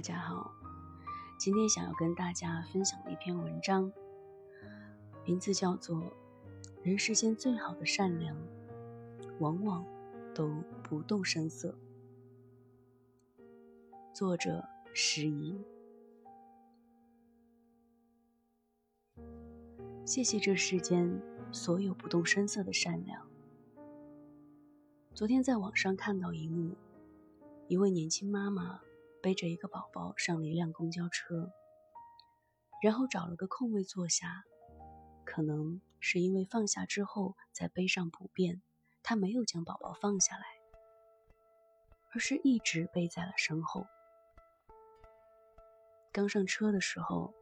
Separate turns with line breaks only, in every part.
大家好，今天想要跟大家分享的一篇文章，名字叫做《人世间最好的善良，往往都不动声色》，作者时宜。谢谢这世间所有不动声色的善良。昨天在网上看到一幕，一位年轻妈妈。背着一个宝宝上了一辆公交车，然后找了个空位坐下。可能是因为放下之后再背上不便，他没有将宝宝放下来，而是一直背在了身后。刚上车的时候，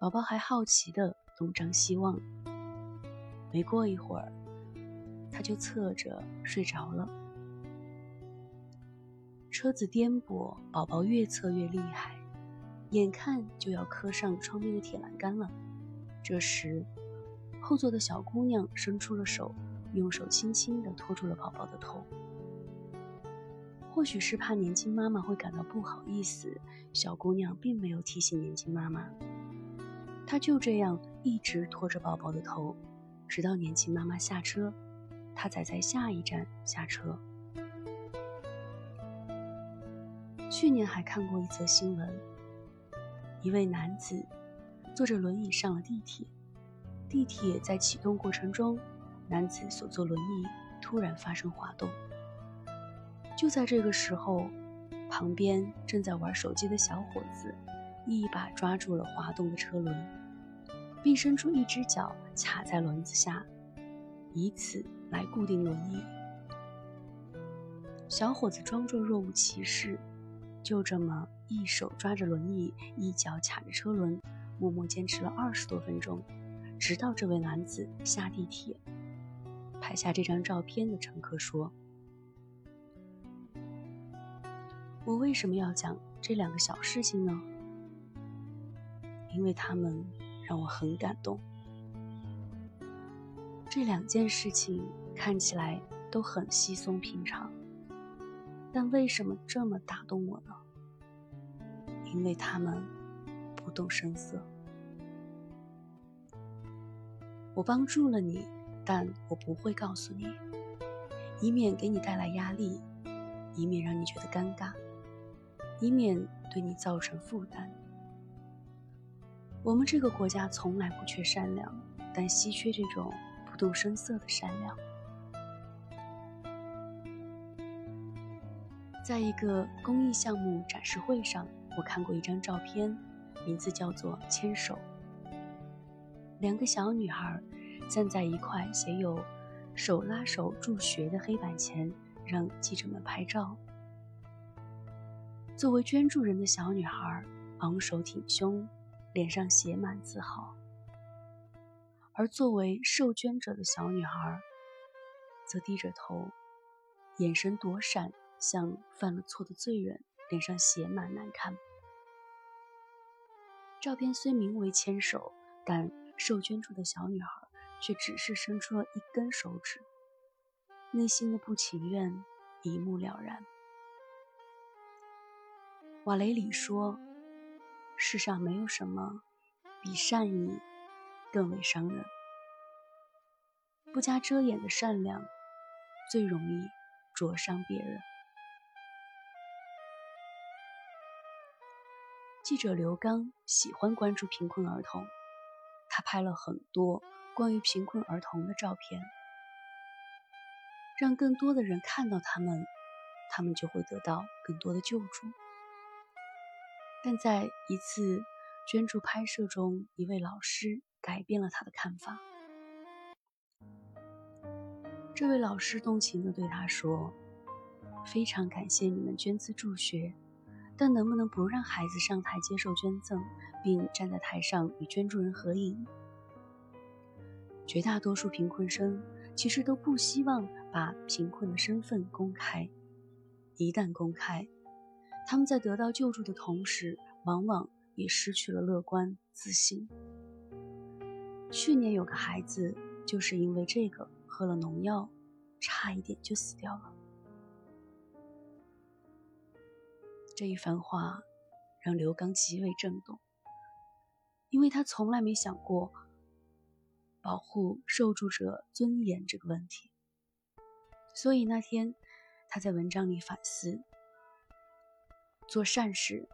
宝宝还好奇地东张西望。没过一会儿，他就侧着睡着了。车子颠簸，宝宝越侧越厉害，眼看就要磕上窗边的铁栏杆了。这时，后座的小姑娘伸出了手，用手轻轻地托住了宝宝的头。或许是怕年轻妈妈会感到不好意思，小姑娘并没有提醒年轻妈妈，她就这样一直拖着宝宝的头，直到年轻妈妈下车，她才在下一站下车。去年还看过一则新闻，一位男子坐着轮椅上了地铁，地铁在启动过程中，男子所坐轮椅突然发生滑动。就在这个时候，旁边正在玩手机的小伙子一把抓住了滑动的车轮，并伸出一只脚卡在轮子下，以此来固定轮椅。小伙子装作若无其事。就这么一手抓着轮椅，一脚卡着车轮，默默坚持了二十多分钟，直到这位男子下地铁。拍下这张照片的乘客说：“我为什么要讲这两个小事情呢？因为他们让我很感动。这两件事情看起来都很稀松平常。”但为什么这么打动我呢？因为他们不动声色。我帮助了你，但我不会告诉你，以免给你带来压力，以免让你觉得尴尬，以免对你造成负担。我们这个国家从来不缺善良，但稀缺这种不动声色的善良。在一个公益项目展示会上，我看过一张照片，名字叫做“牵手”。两个小女孩站在一块写有“手拉手助学”的黑板前，让记者们拍照。作为捐助人的小女孩昂首挺胸，脸上写满自豪；而作为受捐者的小女孩，则低着头，眼神躲闪。像犯了错的罪人，脸上写满难堪。照片虽名为牵手，但受捐助的小女孩却只是伸出了一根手指，内心的不情愿一目了然。瓦雷里说：“世上没有什么比善意更为伤人，不加遮掩的善良最容易灼伤别人。”记者刘刚喜欢关注贫困儿童，他拍了很多关于贫困儿童的照片，让更多的人看到他们，他们就会得到更多的救助。但在一次捐助拍摄中，一位老师改变了他的看法。这位老师动情地对他说：“非常感谢你们捐资助学。”但能不能不让孩子上台接受捐赠，并站在台上与捐助人合影？绝大多数贫困生其实都不希望把贫困的身份公开，一旦公开，他们在得到救助的同时，往往也失去了乐观自信。去年有个孩子就是因为这个喝了农药，差一点就死掉了。这一番话让刘刚极为震动，因为他从来没想过保护受助者尊严这个问题。所以那天他在文章里反思：做善事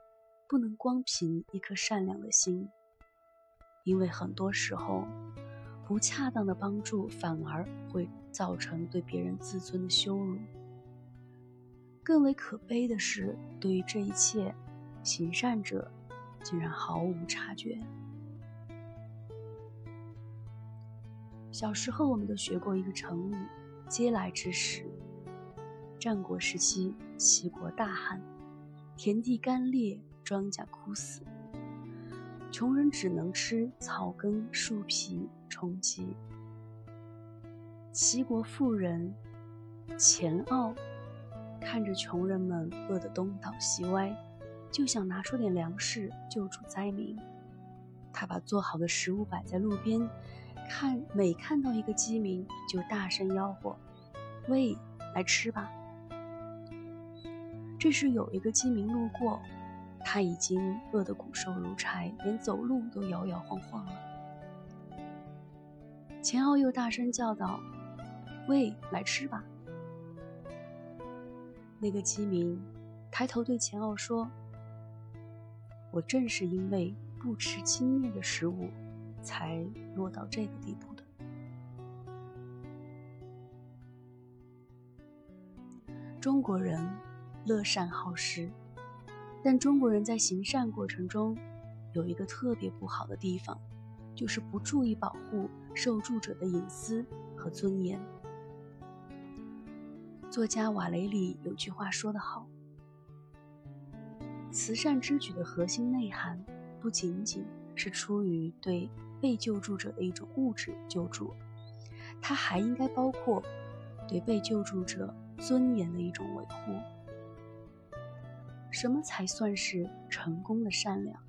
不能光凭一颗善良的心，因为很多时候不恰当的帮助反而会造成对别人自尊的羞辱。更为可悲的是，对于这一切，行善者竟然毫无察觉。小时候，我们都学过一个成语“嗟来之食”。战国时期，齐国大旱，田地干裂，庄稼枯死，穷人只能吃草根、树皮充饥。齐国富人钱傲。看着穷人们饿得东倒西歪，就想拿出点粮食救助灾民。他把做好的食物摆在路边，看每看到一个饥民，就大声吆喝：“喂，来吃吧！”这时有一个饥民路过，他已经饿得骨瘦如柴，连走路都摇摇晃晃了。钱傲又大声叫道：“喂，来吃吧！”那个饥民抬头对钱傲说：“我正是因为不吃轻蔑的食物，才落到这个地步的。”中国人乐善好施，但中国人在行善过程中有一个特别不好的地方，就是不注意保护受助者的隐私和尊严。作家瓦雷里有句话说得好：“慈善之举的核心内涵，不仅仅是出于对被救助者的一种物质救助，它还应该包括对被救助者尊严的一种维护。什么才算是成功的善良？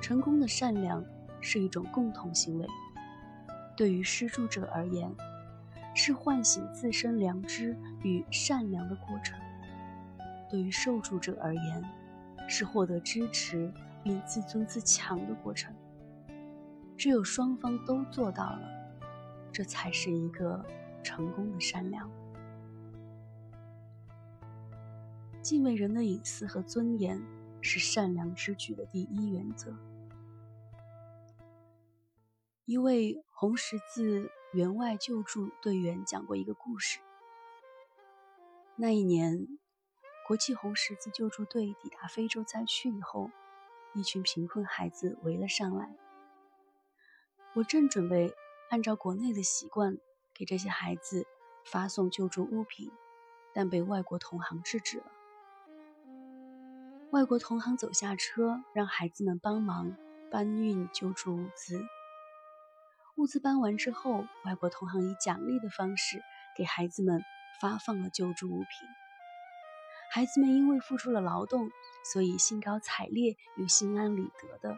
成功的善良是一种共同行为，对于施助者而言。”是唤醒自身良知与善良的过程。对于受助者而言，是获得支持并自尊自强的过程。只有双方都做到了，这才是一个成功的善良。敬畏人的隐私和尊严，是善良之举的第一原则。一位红十字。员外救助队员讲过一个故事。那一年，国际红十字救助队抵达非洲灾区以后，一群贫困孩子围了上来。我正准备按照国内的习惯给这些孩子发送救助物品，但被外国同行制止了。外国同行走下车，让孩子们帮忙搬运救助物资。物资搬完之后，外国同行以奖励的方式给孩子们发放了救助物品。孩子们因为付出了劳动，所以兴高采烈又心安理得的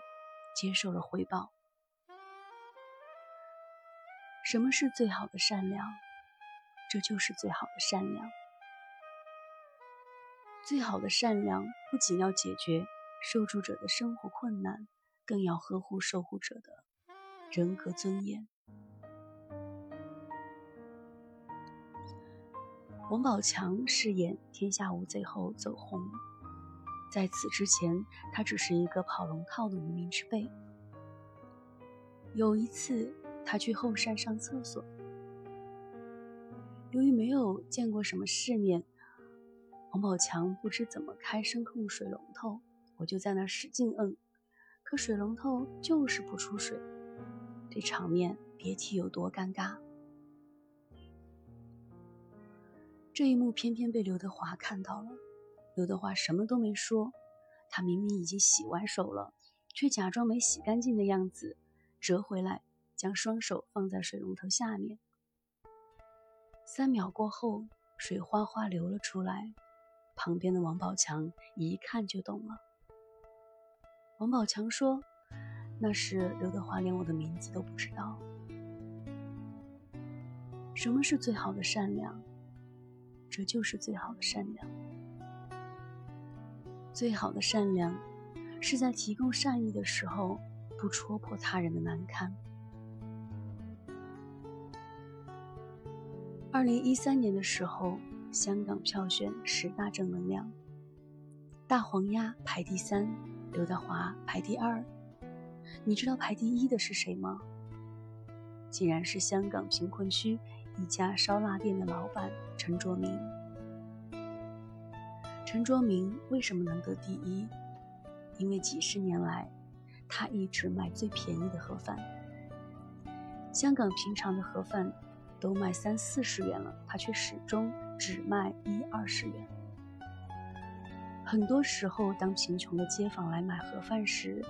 接受了回报。什么是最好的善良？这就是最好的善良。最好的善良不仅要解决受助者的生活困难，更要呵护受护者的。人格尊严。王宝强饰演《天下无贼》后走红，在此之前，他只是一个跑龙套的无名之辈。有一次，他去后山上厕所，由于没有见过什么世面，王宝强不知怎么开声控水龙头，我就在那使劲摁，可水龙头就是不出水。这场面别提有多尴尬。这一幕偏偏被刘德华看到了。刘德华什么都没说，他明明已经洗完手了，却假装没洗干净的样子，折回来，将双手放在水龙头下面。三秒过后，水哗哗流了出来。旁边的王宝强一看就懂了。王宝强说。那时刘德华连我的名字都不知道。什么是最好的善良？这就是最好的善良。最好的善良是在提供善意的时候，不戳破他人的难堪。二零一三年的时候，香港票选十大正能量，大黄鸭排第三，刘德华排第二。你知道排第一的是谁吗？竟然是香港贫困区一家烧腊店的老板陈卓明。陈卓明为什么能得第一？因为几十年来，他一直卖最便宜的盒饭。香港平常的盒饭。都卖三四十元了，他却始终只卖一二十元。很多时候，当贫穷的街坊来买盒饭时，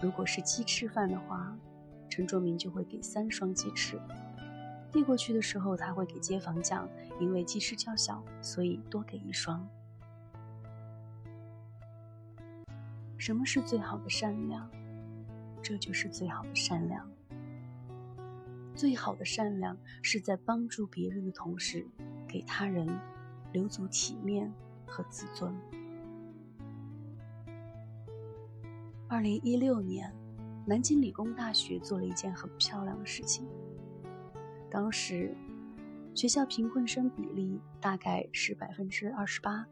如果是鸡翅饭的话，陈卓明就会给三双鸡翅。递过去的时候，他会给街坊讲，因为鸡翅较小，所以多给一双。什么是最好的善良？这就是最好的善良。最好的善良是在帮助别人的同时，给他人留足体面和自尊。二零一六年，南京理工大学做了一件很漂亮的事情。当时，学校贫困生比例大概是百分之二十八，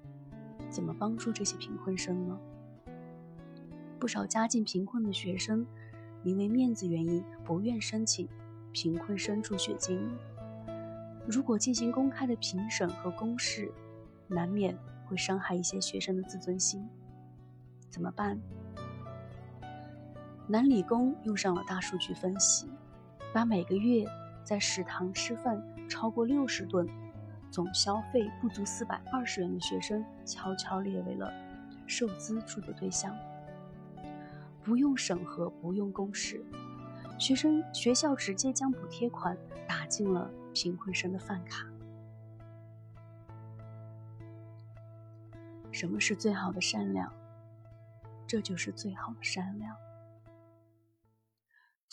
怎么帮助这些贫困生呢？不少家境贫困的学生，因为面子原因不愿申请。贫困生助学金，如果进行公开的评审和公示，难免会伤害一些学生的自尊心。怎么办？南理工用上了大数据分析，把每个月在食堂吃饭超过六十顿、总消费不足四百二十元的学生，悄悄列为了受资助的对象，不用审核，不用公示。学生学校直接将补贴款打进了贫困生的饭卡。什么是最好的善良？这就是最好的善良。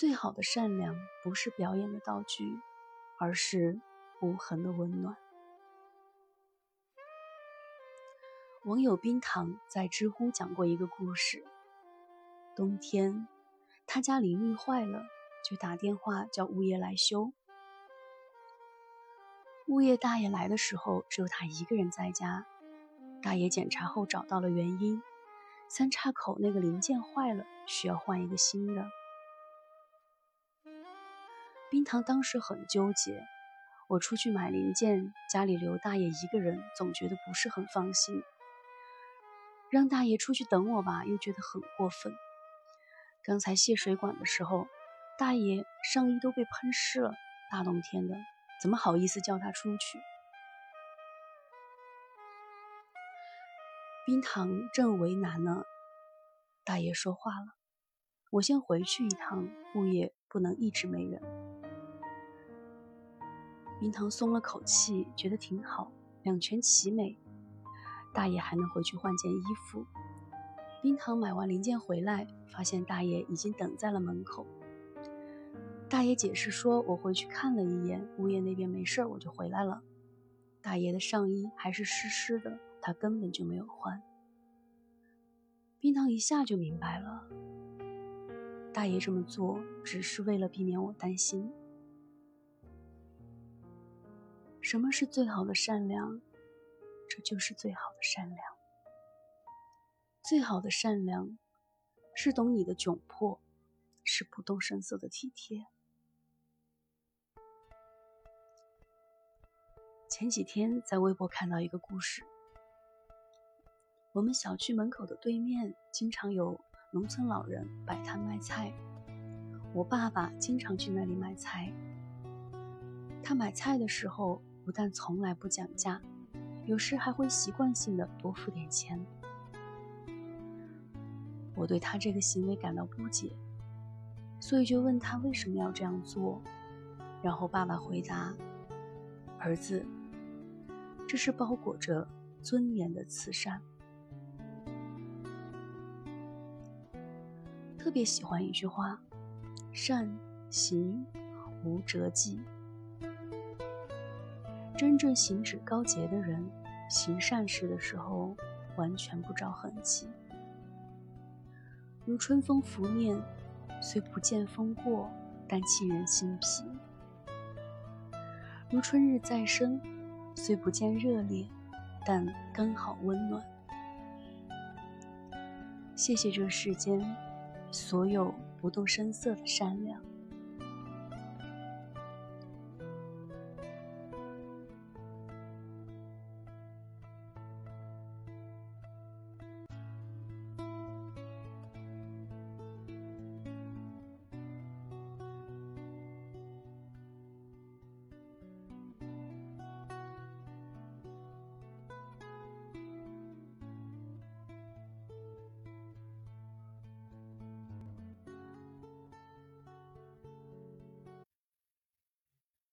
最好的善良不是表演的道具，而是无痕的温暖。网友冰糖在知乎讲过一个故事：冬天。他家淋浴坏了，就打电话叫物业来修。物业大爷来的时候，只有他一个人在家。大爷检查后找到了原因，三岔口那个零件坏了，需要换一个新的。冰糖当时很纠结，我出去买零件，家里留大爷一个人，总觉得不是很放心。让大爷出去等我吧，又觉得很过分。刚才卸水管的时候，大爷上衣都被喷湿了，大冬天的，怎么好意思叫他出去？冰糖正为难呢，大爷说话了：“我先回去一趟，物业不能一直没人。”冰糖松了口气，觉得挺好，两全其美，大爷还能回去换件衣服。冰糖买完零件回来，发现大爷已经等在了门口。大爷解释说：“我回去看了一眼，物业那边没事，我就回来了。”大爷的上衣还是湿湿的，他根本就没有换。冰糖一下就明白了，大爷这么做只是为了避免我担心。什么是最好的善良？这就是最好的善良。最好的善良，是懂你的窘迫，是不动声色的体贴。前几天在微博看到一个故事，我们小区门口的对面经常有农村老人摆摊卖菜，我爸爸经常去那里买菜。他买菜的时候不但从来不讲价，有时还会习惯性的多付点钱。我对他这个行为感到不解，所以就问他为什么要这样做。然后爸爸回答：“儿子，这是包裹着尊严的慈善。”特别喜欢一句话：“善行无辙迹。”真正行止高洁的人，行善事的时候完全不着痕迹。如春风拂面，虽不见风过，但沁人心脾；如春日再生，虽不见热烈，但刚好温暖。谢谢这世间所有不动声色的善良。